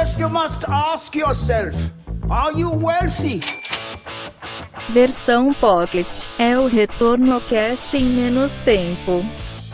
First you must ask yourself, are you wealthy? Versão Pocket é o retorno cast em menos tempo.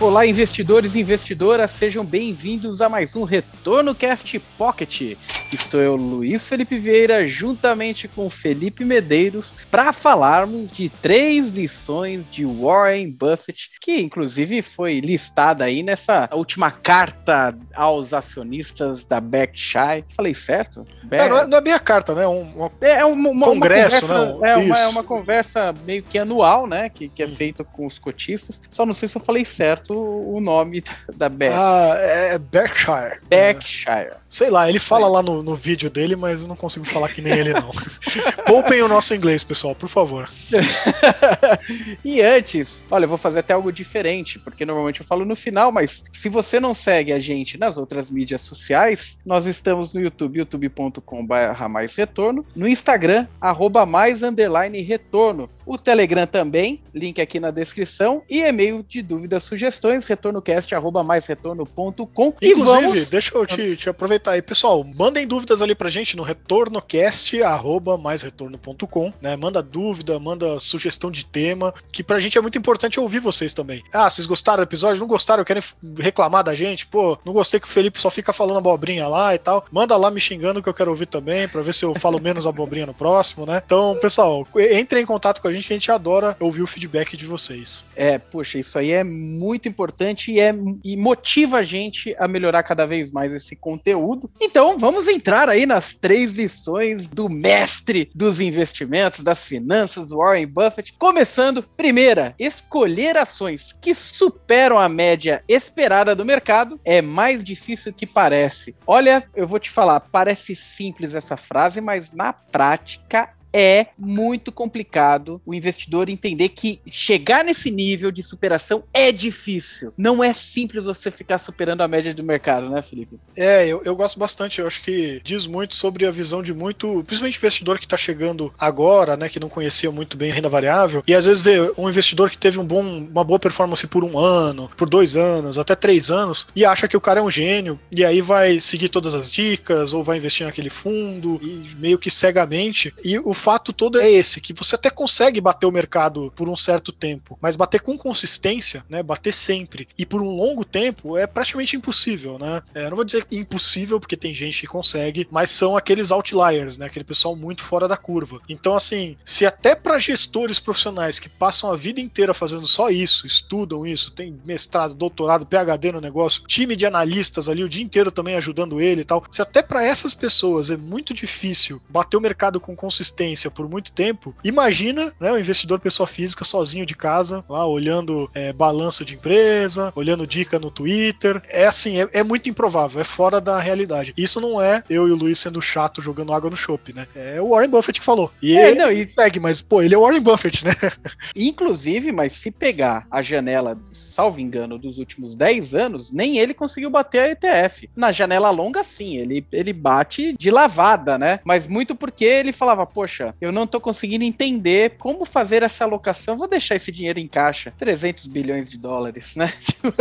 Olá, investidores e investidoras, sejam bem-vindos a mais um Retorno Cast Pocket. Estou eu, Luiz Felipe Vieira, juntamente com Felipe Medeiros, para falarmos de três lições de Warren Buffett, que inclusive foi listada aí nessa última carta aos acionistas da Berkshire. Falei certo? Ber... É, não, é, não, é, minha carta, né? Um. É, é uma, uma, congresso, uma conversa, não? É uma, é uma, conversa meio que anual, né? Que, que é hum. feita com os cotistas. Só não sei se eu falei certo o nome da Berkshire. Ah, é Berkshire. Berkshire. Sei lá, ele fala lá no, no vídeo dele, mas eu não consigo falar que nem ele, não. Poupem o nosso inglês, pessoal, por favor. e antes, olha, eu vou fazer até algo diferente, porque normalmente eu falo no final, mas se você não segue a gente nas outras mídias sociais, nós estamos no YouTube, youtube.com.br mais retorno, no Instagram, arroba mais underline retorno, o Telegram também, link aqui na descrição, e e-mail de dúvidas, sugestões, retornocast, arroba mais retorno.com. Inclusive, vamos... deixa eu te, te aproveitar aí, pessoal, mandem dúvidas ali pra gente no retornocast, arroba maisretorno.com, né? Manda dúvida, manda sugestão de tema, que pra gente é muito importante ouvir vocês também. Ah, vocês gostaram do episódio? Não gostaram? Querem reclamar da gente? Pô, não gostei que o Felipe só fica falando abobrinha lá e tal. Manda lá me xingando que eu quero ouvir também, pra ver se eu falo menos abobrinha no próximo, né? Então, pessoal, entrem em contato com a gente que a gente adora ouvir o feedback de vocês. É, puxa, isso aí é muito importante e, é, e motiva a gente a melhorar cada vez mais esse conteúdo. Então, vamos entrar aí nas três lições do mestre dos investimentos, das finanças, Warren Buffett. Começando, primeira, escolher ações que superam a média esperada do mercado é mais difícil que parece. Olha, eu vou te falar, parece simples essa frase, mas na prática é muito complicado o investidor entender que chegar nesse nível de superação é difícil. Não é simples você ficar superando a média do mercado, né, Felipe? É, eu, eu gosto bastante. Eu acho que diz muito sobre a visão de muito, principalmente investidor que está chegando agora, né, que não conhecia muito bem a renda variável, e às vezes vê um investidor que teve um bom, uma boa performance por um ano, por dois anos, até três anos, e acha que o cara é um gênio, e aí vai seguir todas as dicas, ou vai investir naquele fundo, e meio que cegamente. E o fato todo é esse, que você até consegue bater o mercado por um certo tempo, mas bater com consistência, né, bater sempre e por um longo tempo é praticamente impossível, né? É, não vou dizer impossível porque tem gente que consegue, mas são aqueles outliers, né, aquele pessoal muito fora da curva. Então assim, se até para gestores profissionais que passam a vida inteira fazendo só isso, estudam isso, tem mestrado, doutorado, PhD no negócio, time de analistas ali o dia inteiro também ajudando ele e tal, se até para essas pessoas é muito difícil bater o mercado com consistência por muito tempo, imagina né, o investidor pessoa física sozinho de casa, lá olhando é, balanço de empresa, olhando dica no Twitter. É assim, é, é, muito improvável, é fora da realidade. Isso não é eu e o Luiz sendo chato jogando água no chopp, né? É o Warren Buffett que falou. E é, ele não, e... segue, mas pô, ele é o Warren Buffett, né? Inclusive, mas se pegar a janela, salvo engano, dos últimos 10 anos, nem ele conseguiu bater a ETF. Na janela longa, sim, ele, ele bate de lavada, né? Mas muito porque ele falava, poxa, eu não tô conseguindo entender como fazer essa alocação. Vou deixar esse dinheiro em caixa. 300 bilhões de dólares, né? Tipo,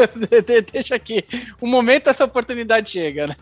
deixa aqui. O momento essa oportunidade chega, né?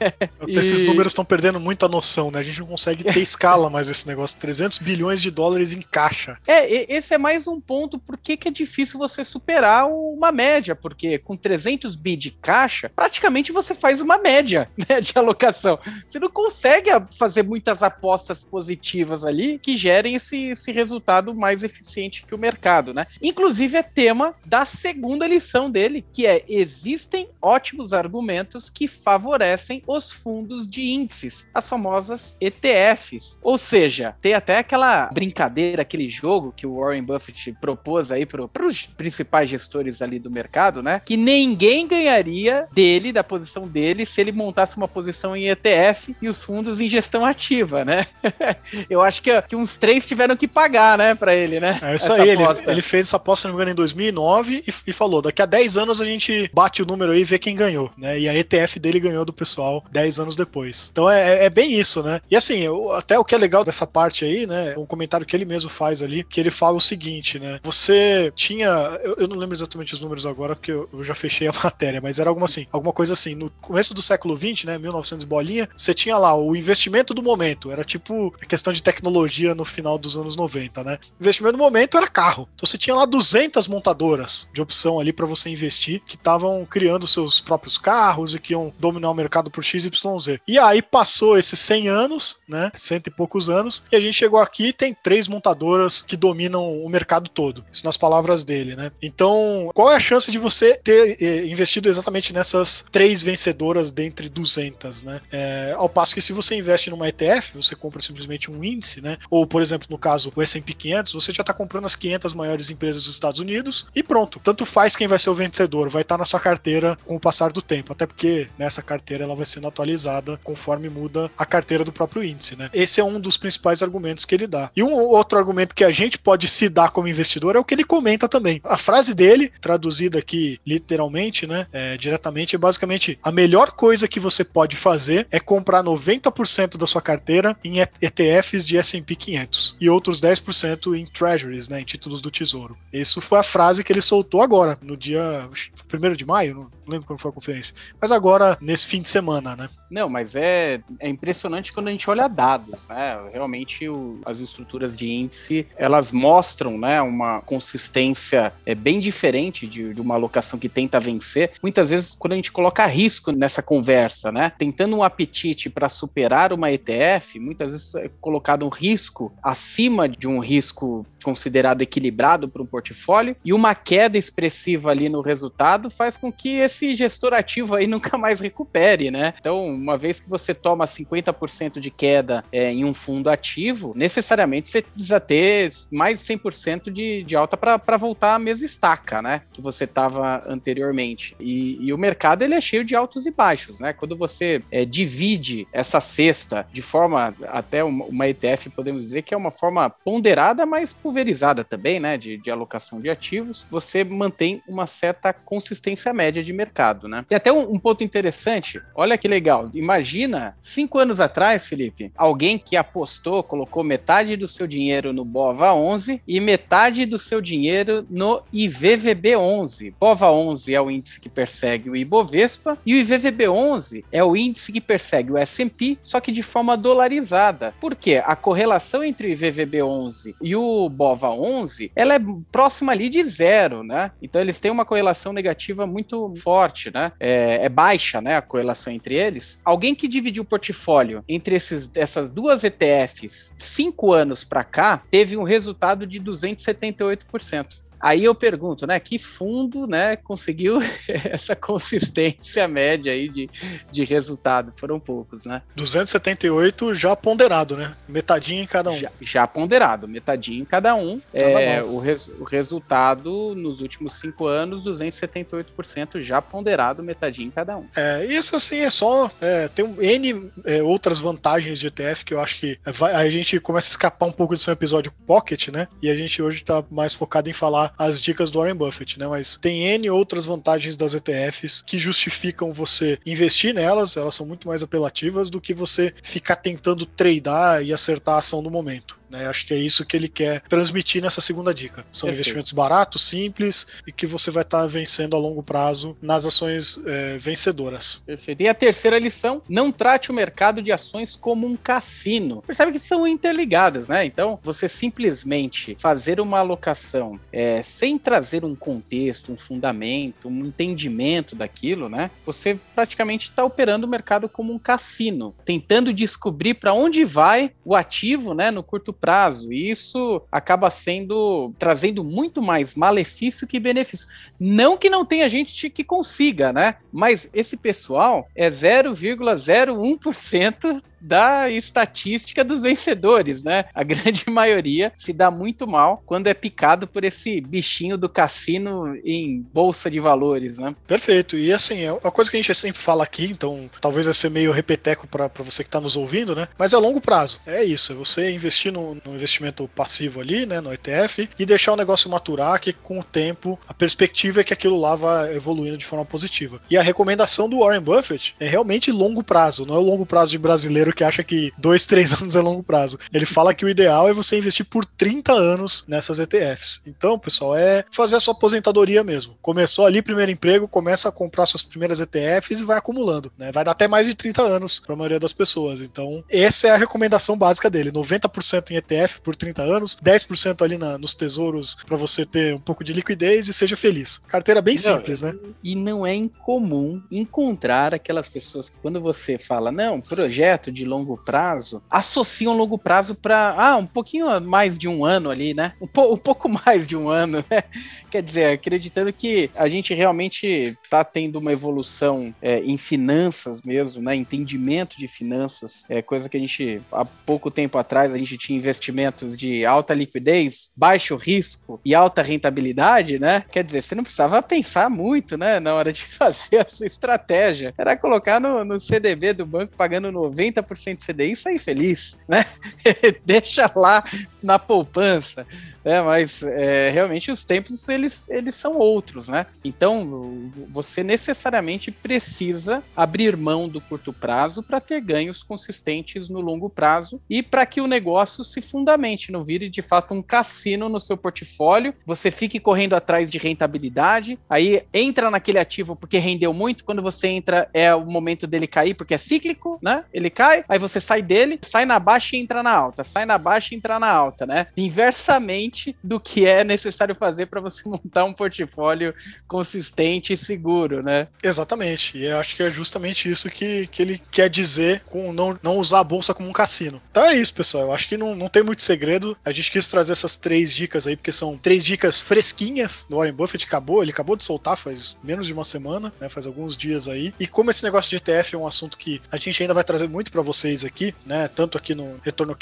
Esses e... números estão perdendo muito a noção, né? A gente não consegue ter escala mais esse negócio. 300 bilhões de dólares em caixa. É, esse é mais um ponto por que é difícil você superar uma média, porque com 300 bi de caixa, praticamente você faz uma média né, de alocação. Você não consegue fazer muitas apostas positivas ali que gerem esse, esse resultado mais eficiente que o mercado, né? Inclusive é tema da segunda lição dele, que é existem ótimos argumentos que favorecem os fundos de índices, as famosas ETFs. Ou seja, tem até aquela brincadeira, aquele jogo que o Warren Buffett propôs aí para os principais gestores ali do mercado, né? Que ninguém ganharia dele, da posição dele, se ele montasse uma posição em ETF e os fundos em gestão ativa, né? Eu acho que, que uns três tiveram que pagar, né, pra ele, né? É isso aí, ele, ele, fez essa aposta, se não me engano, em 2009 e, e, falou: daqui a 10 anos a gente bate o número aí e vê quem ganhou, né? E a ETF dele ganhou do pessoal 10 anos depois. Então é, é bem isso, né? E assim, eu, até o que é legal dessa parte aí, né? Um comentário que ele mesmo faz ali, que ele fala o seguinte, né? Você tinha. Eu, eu não lembro exatamente os números agora, porque eu, eu, já fechei a matéria, mas era alguma assim, alguma coisa assim. No começo do século 20, né? 1900 bolinha, você tinha lá o investimento do momento. Era tipo a questão de tecnologia no final dos anos 90, né? Investimento do momento era carro. Então você tinha lá 200 montadoras de opção ali para você investir que estavam criando seus próprios carros e que iam dominar o mercado por XYZ. E aí passou esses 100 anos, né? Cento e poucos anos, e a gente chegou aqui e tem três montadoras que dominam o mercado todo. Isso nas palavras dele, né? Então, qual é a chance de você ter eh, investido exatamente nessas três vencedoras dentre 200, né? É, ao passo que se você investe numa ETF, você compra simplesmente um índice, né? Ou, por exemplo, no caso, o S&P 500, você já está comprando as 500 maiores empresas dos Estados Unidos e pronto. Tanto faz quem vai ser o vencedor, vai estar tá na sua carteira com o passar do tempo, até porque nessa carteira ela vai sendo atualizada conforme muda a carteira do próprio índice, né? Esse é um dos principais argumentos que ele dá. E um outro argumento que a gente pode se dar como investidor é o que ele comenta também. A frase dele, traduzida aqui literalmente, né, é, diretamente, é basicamente a melhor coisa que você pode fazer é comprar 90% da sua carteira em ETFs de S&P 500 e outros 10% em treasuries, né, em títulos do tesouro. Isso foi a frase que ele soltou agora, no dia 1 de maio, não lembro quando foi a conferência, mas agora nesse fim de semana, né? Não, mas é, é impressionante quando a gente olha dados, né? Realmente o, as estruturas de índice, elas mostram, né, uma consistência é, bem diferente de, de uma alocação que tenta vencer. Muitas vezes quando a gente coloca risco nessa conversa, né, tentando um apetite para superar uma ETF, muitas vezes é colocado um risco acima de um risco considerado equilibrado para um portfólio e uma queda expressiva ali no resultado faz com que esse gestor ativo aí nunca mais recupere, né? Então, uma vez que você toma 50% de queda é, em um fundo ativo, necessariamente você precisa ter mais de 100% de, de alta para voltar à mesma estaca, né? Que você estava anteriormente. E, e, o mercado ele é cheio de altos e baixos, né? Quando você é, divide essa cesta de forma até uma, uma, ETF, podemos dizer que é uma forma ponderada, mas pulverizada também, né? De, de alocação de ativos, você mantém uma certa consistência média de mercado, né? Tem até um, um ponto interessante. Olha que legal. Imagina, cinco anos atrás, Felipe, alguém que apostou, colocou metade do seu dinheiro no BOVA 11 e metade do seu dinheiro no IVVB 11. BOVA 11 é o índice que persegue o Ibovespa e o IVVB 11 é o índice que persegue o S&P, só que de forma dolarizada. Por quê? A correlação entre o IVVB 11 e o BOVA 11, ela é próxima ali de zero, né? Então eles têm uma correlação negativa muito forte, né? É, é baixa, né? A correlação entre eles. Alguém que dividiu o portfólio entre esses, essas duas ETFs cinco anos para cá teve um resultado de 278%. Aí eu pergunto, né, que fundo, né, conseguiu essa consistência média aí de, de resultado? Foram poucos, né? 278 já ponderado, né? Metadinha em cada um. Já, já ponderado, metadinha em cada um. Cada é, o, res, o resultado nos últimos cinco anos, 278% já ponderado, metadinha em cada um. É, isso assim é só, é, tem um N é, outras vantagens de ETF que eu acho que vai, a gente começa a escapar um pouco desse episódio pocket, né? E a gente hoje tá mais focado em falar as dicas do Warren Buffett, né? Mas tem N outras vantagens das ETFs que justificam você investir nelas, elas são muito mais apelativas do que você ficar tentando tradar e acertar a ação no momento. Né? Acho que é isso que ele quer transmitir nessa segunda dica. São Perfeito. investimentos baratos, simples e que você vai estar tá vencendo a longo prazo nas ações é, vencedoras. Perfeito. E a terceira lição: não trate o mercado de ações como um cassino. Percebe que são interligadas, né? Então, você simplesmente fazer uma alocação é, sem trazer um contexto, um fundamento, um entendimento daquilo, né? Você praticamente está operando o mercado como um cassino, tentando descobrir para onde vai o ativo, né? No curto prazo. E isso acaba sendo trazendo muito mais malefício que benefício. Não que não tenha gente que consiga, né? Mas esse pessoal é 0,01% da estatística dos vencedores, né? A grande maioria se dá muito mal quando é picado por esse bichinho do cassino em bolsa de valores, né? Perfeito. E assim, é uma coisa que a gente sempre fala aqui, então talvez vai ser meio repeteco para você que está nos ouvindo, né? Mas é longo prazo. É isso, é você investir no, no investimento passivo ali, né, no ETF e deixar o negócio maturar que com o tempo a perspectiva é que aquilo lá vai evoluindo de forma positiva. E a recomendação do Warren Buffett é realmente longo prazo, não é o longo prazo de brasileiro que acha que dois, três anos é longo prazo. Ele fala que o ideal é você investir por 30 anos nessas ETFs. Então, pessoal, é fazer a sua aposentadoria mesmo. Começou ali, primeiro emprego, começa a comprar suas primeiras ETFs e vai acumulando. Né? Vai dar até mais de 30 anos para a maioria das pessoas. Então, essa é a recomendação básica dele: 90% em ETF por 30 anos, 10% ali na, nos tesouros para você ter um pouco de liquidez e seja feliz. Carteira bem não, simples, né? E não é incomum encontrar aquelas pessoas que, quando você fala, não, projeto de longo prazo, associam longo prazo para, ah, um pouquinho mais de um ano ali, né? Um, po um pouco mais de um ano, né? Quer dizer, acreditando que a gente realmente está tendo uma evolução é, em finanças mesmo, né? Entendimento de finanças, é coisa que a gente, há pouco tempo atrás, a gente tinha investimentos de alta liquidez, baixo risco e alta rentabilidade, né? Quer dizer, você não precisava pensar muito, né? Na hora de fazer a sua estratégia. Era colocar no, no CDB do banco pagando 90% de CDI e sair feliz, né? Deixa lá na poupança. É, mas é, realmente os tempos eles, eles são outros, né? Então você necessariamente precisa abrir mão do curto prazo para ter ganhos consistentes no longo prazo e para que o negócio se fundamente, não vire de fato um cassino no seu portfólio. Você fique correndo atrás de rentabilidade, aí entra naquele ativo porque rendeu muito. Quando você entra é o momento dele cair porque é cíclico, né? Ele cai, aí você sai dele, sai na baixa e entra na alta, sai na baixa e entra na alta, né? Inversamente do que é necessário fazer para você montar um portfólio consistente e seguro, né? Exatamente. E eu acho que é justamente isso que, que ele quer dizer com não, não usar a bolsa como um cassino. Então é isso, pessoal. Eu acho que não, não tem muito segredo. A gente quis trazer essas três dicas aí, porque são três dicas fresquinhas do Warren Buffett. Acabou, ele acabou de soltar faz menos de uma semana, né? Faz alguns dias aí. E como esse negócio de ETF é um assunto que a gente ainda vai trazer muito para vocês aqui, né? Tanto aqui no Retorno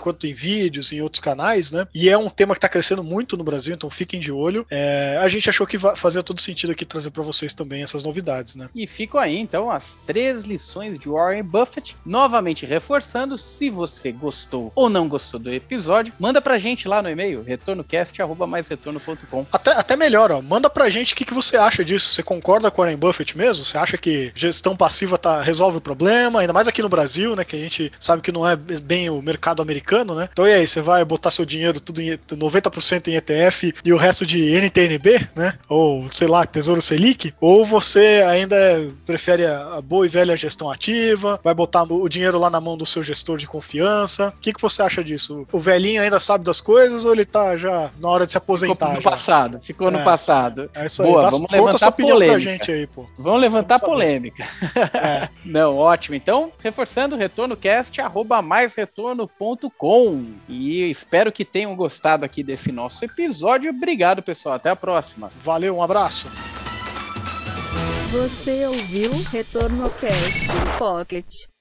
quanto em vídeos, em outros canais, né? E é um tema que está crescendo muito no Brasil, então fiquem de olho. É, a gente achou que fazia todo sentido aqui trazer para vocês também essas novidades, né? E ficam aí, então, as três lições de Warren Buffett. Novamente reforçando, se você gostou ou não gostou do episódio, manda pra gente lá no e-mail, retornocast.com. Até, até melhor, ó, manda pra gente o que, que você acha disso. Você concorda com Warren Buffett mesmo? Você acha que gestão passiva tá, resolve o problema? Ainda mais aqui no Brasil, né? Que a gente sabe que não é bem o mercado americano, né? Então e aí, você vai botar seu dinheiro tudo em 90% em ETF e o resto de NTNB, né? Ou, sei lá, Tesouro Selic? Ou você ainda prefere a boa e velha gestão ativa, vai botar o dinheiro lá na mão do seu gestor de confiança? O que, que você acha disso? O velhinho ainda sabe das coisas ou ele tá já na hora de se aposentar? Ficou no já? passado, ficou é. no passado. É isso aí. Boa, Dá, vamos levantar polêmica. Pra gente aí, pô. Vamos levantar vamos polêmica. É. Não, ótimo. Então, reforçando, retornocast, arroba maisretorno.com. E espero que tenham gostado aqui desse nosso episódio. Obrigado, pessoal. Até a próxima. Valeu, um abraço. Você ouviu Retorno Cast Pocket.